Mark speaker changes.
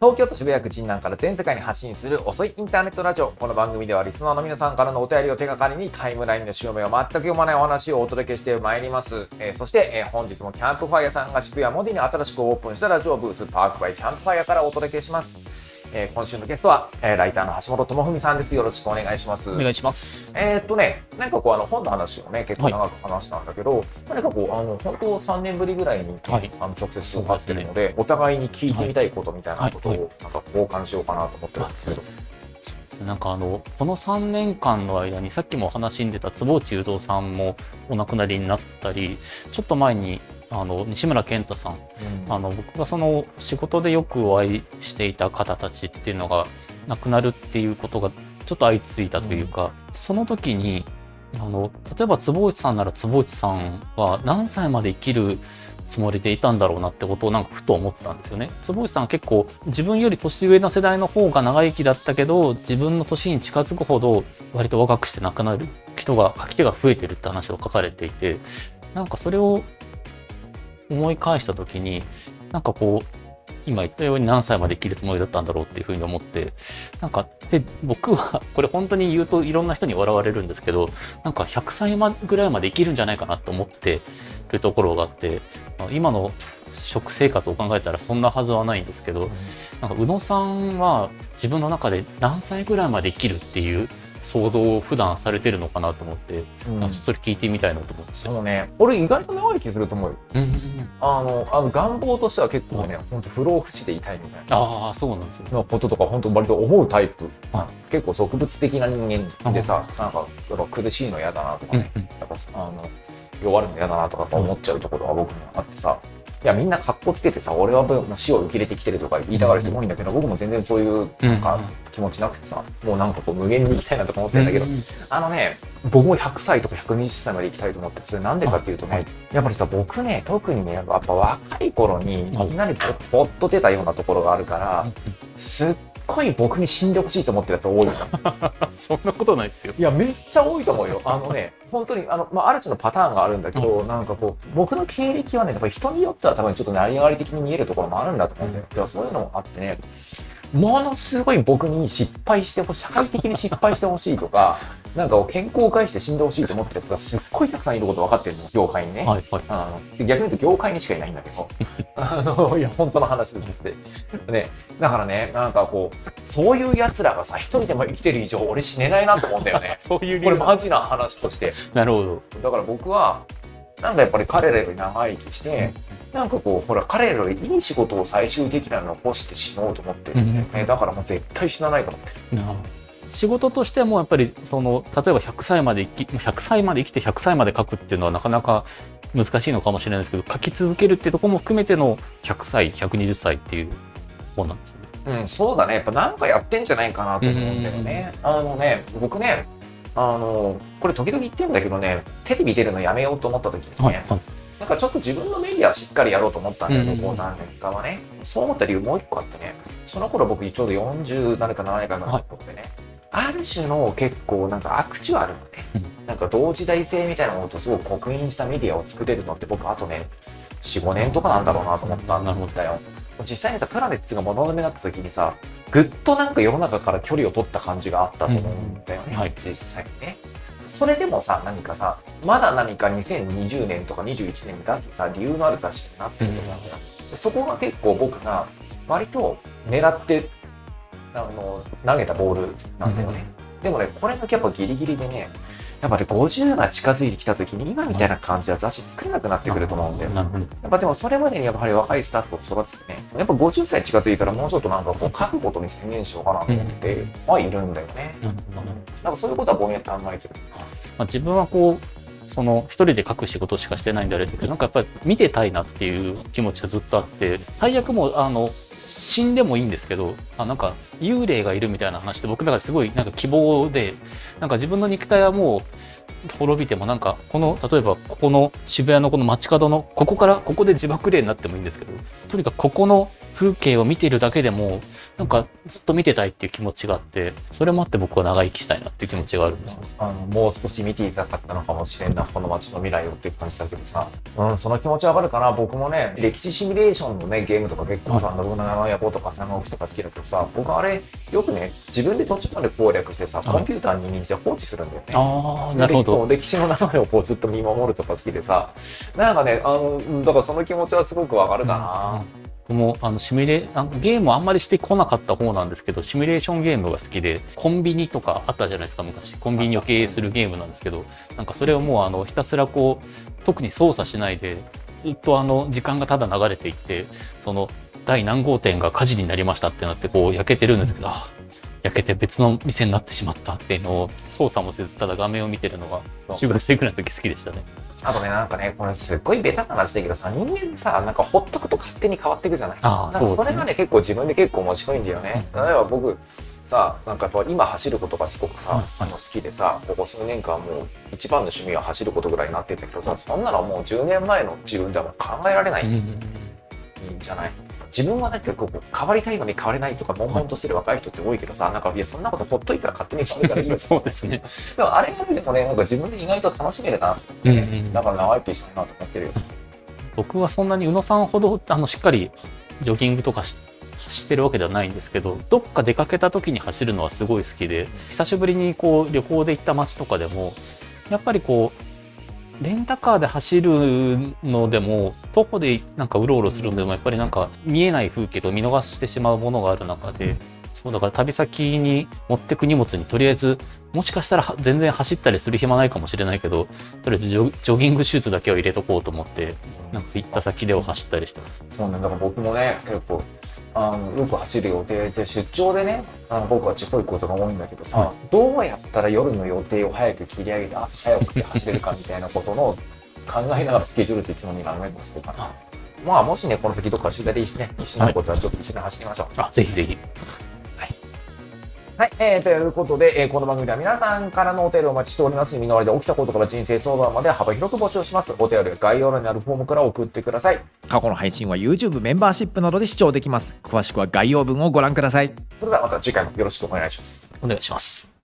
Speaker 1: 東京都渋谷区神南から全世界に発信する遅いインターネットラジオ。この番組ではリスナーの皆さんからのお便りを手がかりにタイムラインの潮目を全く読まないお話をお届けしてまいります。えーそして、えー本日もキャンプファイヤーさんが渋谷モディに新しくオープンしたラジオブース Park by キャンプファイヤーからお届けします。えー今週のゲストは、えーライターの橋本倫志さんです。よろしくお願いします。
Speaker 2: お願いします。
Speaker 1: えーっとね、なんかこう、あの本の話をね、結構長く話したんだけど、何かこう、あの本当3年ぶりぐらいに、
Speaker 2: はい
Speaker 1: あの直接会ってるので、お互いに聞いてみたいことみたいなことを、
Speaker 2: はいは
Speaker 1: なんか交換しようかなと思ってるんですけど。
Speaker 2: なんかあのこの3年間の間にさっきもお話に出た坪内雄三さんもお亡くなりになったりちょっと前にあの西村健太さん。あの僕がその仕事でよくお会いしていた方たちっていうのが亡くなるっていうことがちょっと相次いだというか、その時にあの例えば坪内さんなら坪内さんは何歳まで生きるつもりでいたんだろうなってことをなんかふと思ったんですよね。坪内さんは結構自分より年上の世代の方が長生きだったけど自分の年に近づくほど割と若くして亡くなる人が書き手が増えてるって話を書かれていてなんかそれを思い返した時になんかこう今言ったように何歳まで生きるつもりだったんだろうっていうふうに思ってなんかで僕はこれ本当に言うといろんな人に笑われるんですけどなんか100歳ぐらいまで生きるんじゃないかなと思ってるところがあって今の食生活を考えたらそんなはずはないんですけどなんか宇野さんは自分の中で何歳ぐらいまで生きるっていう想像を普段されてるのかなと思って、
Speaker 1: うん。
Speaker 2: それ聞いてみたいなと思って。
Speaker 1: そのね、俺意外と長生きすると思うよ。
Speaker 2: うん。うんうん
Speaker 1: あの、あの願望としては結構ね、本当不老不死でいたいみたいな。
Speaker 2: ああそうなんですね。
Speaker 1: のこととか本当割と思うタイプ、
Speaker 2: は
Speaker 1: 結構植物的な人間でさ、なんかやっぱ苦しいの嫌だなとかね、
Speaker 2: うんうん。
Speaker 1: やっぱあの弱るの嫌だなとか思っちゃうところが僕にはあってさ、いやみんな格好つけてさ俺はもう死を受け入れてきてるとか言いたがる人も多いんだけど、僕も全然そういうなんか気持ちなくてさ、もうなんかこう無限に生きたいなとか思ってるんだけど、あのね、僕も100歳とか120歳まで生きたいと思って、それなんでかっていうとね、
Speaker 2: はい。
Speaker 1: やっぱりさ、僕ね、特にね、やっぱ若い頃に、い
Speaker 2: はい
Speaker 1: きなりぼぼっと出たようなところがあるから、すっごい僕に死んでほしいと思ってるやつ多いの。
Speaker 2: そんなことないですよ。
Speaker 1: いや、めっちゃ多いと思うよ。あのね、本当に、あの、まあ、ある種のパターンがあるんだけど、なんかこう、僕の経歴はね、やっぱり人によっては多分ちょっと成り上がり的に見えるところもあるんだと思うんだよ。いや、そういうのもあってね、ものすごい僕に失敗してほしい、社会的に失敗してほしいとか、なんか健康を害して死んでほしいと思ってるやつがすっごいたくさんいること分かってるの、業界にね。
Speaker 2: はいはい。
Speaker 1: あので逆に言うと業界にしかいないんだけどあのいや本当の話として。ねだからねなんかこうそういうやつらがさ一人でも生きてる以上俺死ねないなと思うんだよね。
Speaker 2: そういう理
Speaker 1: これ
Speaker 2: 由
Speaker 1: マジな話として。
Speaker 2: なるほど。
Speaker 1: だから僕はなんかやっぱり彼らより長生きして、なんかこうほら彼らよりいい仕事を最終的なの残して死のうと思ってる。ん。だよね、だからもう絶対死なないと思ってる。
Speaker 2: な仕事としてもやっぱりその例えば100歳まで生き100歳まで生きて100歳まで書くっていうのはなかなか難しいのかもしれないですけど書き続けるっていうところも含めての100歳120歳っていう本なんですね。
Speaker 1: うん、そうだね。やっぱなんかやってんじゃないかなと思うんだよね。あのね、僕ね、あの、これ時々言ってんだけどね、テレビ出るのやめようと思った時にね、
Speaker 2: はい
Speaker 1: なんかちょっと自分のメディアしっかりやろうと思ったんだよ、
Speaker 2: うんうんうん
Speaker 1: ここ何年かはね。そう思った理由もう一個あってね、その頃僕ちょうど40誰か7年かなと思ってね、ある種の結構なんかアクチュアルなね、
Speaker 2: うん
Speaker 1: なんか同時代性みたいなものとすごく刻印したメディアを作れるのって僕あとね、4、5年とかなんだろうなと思ったんだよ。実際にさ、プラネッツが物のになった時にさ、ぐっとなんか世の中から距離を取った感じがあったと思うんだよね、
Speaker 2: うんはい
Speaker 1: 実際ね。それでもさ、何かさ、まだ何か2020年とか21年に出すさ、理由のある雑誌になってると思うんだよ。でそこが結構僕が割と狙ってあの投げたボールなんだよね。でもね、これがやっぱギリギリでね、やっぱり50が近づいてきた時に今みたいな感じでは雑誌作れなくなってくると思うんだよ。やっぱでもそれまでにやっぱり若いスタッフを育ててね、やっぱ50歳近づいたらもうちょっとなんかこう書くことに専念しようかなと思って、はいるんだよね。
Speaker 2: な
Speaker 1: んかそういうことはぼんやり考えてる。
Speaker 2: まあ、自分はこうその一人で書く仕事しかしてないんであれだけどなんかやっぱり見てたいなっていう気持ちがずっとあって最悪もうあの死んでもいいんですけどあなんか幽霊がいるみたいな話って僕だからすごいなんか希望でなんか自分の肉体はもう滅びてもなんかこの例えばここの渋谷のこの街角のここからここで自爆霊になってもいいんですけどとにかくここの風景を見ているだけでもなんかずっと見てたいっていう気持ちがあって、それもあって僕は長生きしたいなっていう気持ちがあるんですよ。
Speaker 1: あのもう少し見ていたかったのかもしれんなこの街の未来をっていう感じだけどさ。うんその気持ちわかるかな。僕もね歴史シミュレーションのねゲームとか結構さ信長の野望とか三国志とか好きだけどさ僕あれよくね自分で途中まで攻略してさコンピューターに認して放置するんだよね、
Speaker 2: ああ、なるほど。
Speaker 1: 歴史の流れをこうずっと見守るとか好きでさ。なんかねあのうんだからその気持ちはすごくわかるかな、
Speaker 2: 僕もあのシミュレあのゲームあんまりしてこなかった方なんですけどシミュレーションゲームが好きでコンビニとかあったじゃないですか昔。コンビニを経営するゲームなんですけどなんかそれをもうあのひたすらこう特に操作しないでずっとあの時間がただ流れていってその第何号店が火事になりましたってなってこう焼けてるんですけど、あ焼けて別の店になってしまったっていうのを操作もせずただ画面を見てるのが中学生ぐらいの時好きでしたね。
Speaker 1: あとね、なんかね、これすっごいベタな話だけどさ、人間さ、なんかほっとくと勝手に変わっていくじゃない？
Speaker 2: あそうね。
Speaker 1: それがね、結構自分で結構面白いんだよね。例えば僕、さ、なんかやっぱ今走ることがすごくさ、
Speaker 2: はい
Speaker 1: あの好きでさ、ここ数年間もう一番の趣味は走ることぐらいになってんだけどさ、そんなのもう10年前の自分ではもう考えられない。
Speaker 2: うん
Speaker 1: んじゃない？自分はなんかこう変わりたいのに変われないとか悶々としてる若い人って多いけどさ、なんかいやそんなことほっといたら勝手に変わるからいいよ
Speaker 2: そうですね。
Speaker 1: でもあれがでもね、なんか自分で意外と楽しめるなと思って、
Speaker 2: うんうん
Speaker 1: だから長生きしたいなと思ってるよ。
Speaker 2: 僕はそんなに宇野さんほどあのしっかりジョギングとかししてるわけではないんですけどどっか出かけた時に走るのはすごい好きで久しぶりにこう旅行で行った街とかでもやっぱりこうレンタカーで走るのでも徒歩でなんかうろうろするのでもやっぱりなんか見えない風景と見逃してしまうものがある中でそうだから旅先に持ってく荷物にとりあえずもしかしたらは全然走ったりする暇ないかもしれないけどとりあえずジョジョギングシューズだけを入れとこうと思ってなんか行った先でを走ったりしてます。
Speaker 1: そうね、だから僕もね、結構、あのよく走る予定で、出張でね、あの僕は地方行くことが多いんだけどさ、
Speaker 2: は
Speaker 1: どうやったら夜の予定を早く切り上げて、朝早くて走れるかみたいなことの 考えながらスケジュールっていつもに考えてますかな。まあ、もしね、この先どっか取材でいいしね、一緒になることはちょっと一緒に走りましょう。
Speaker 2: あ、ぜひぜひ。
Speaker 1: はい、えー、ということで、えーこの番組では皆さんからのお便りをお待ちしております。身の回りで起きたことから人生相談まで幅広く募集します。お便りは概要欄にあるフォームから送ってください。
Speaker 3: 過去の配信は YouTube メンバーシップなどで視聴できます詳しくは概要文をご覧ください
Speaker 1: それではまた次回もよろしくお願いします。
Speaker 2: お願いします。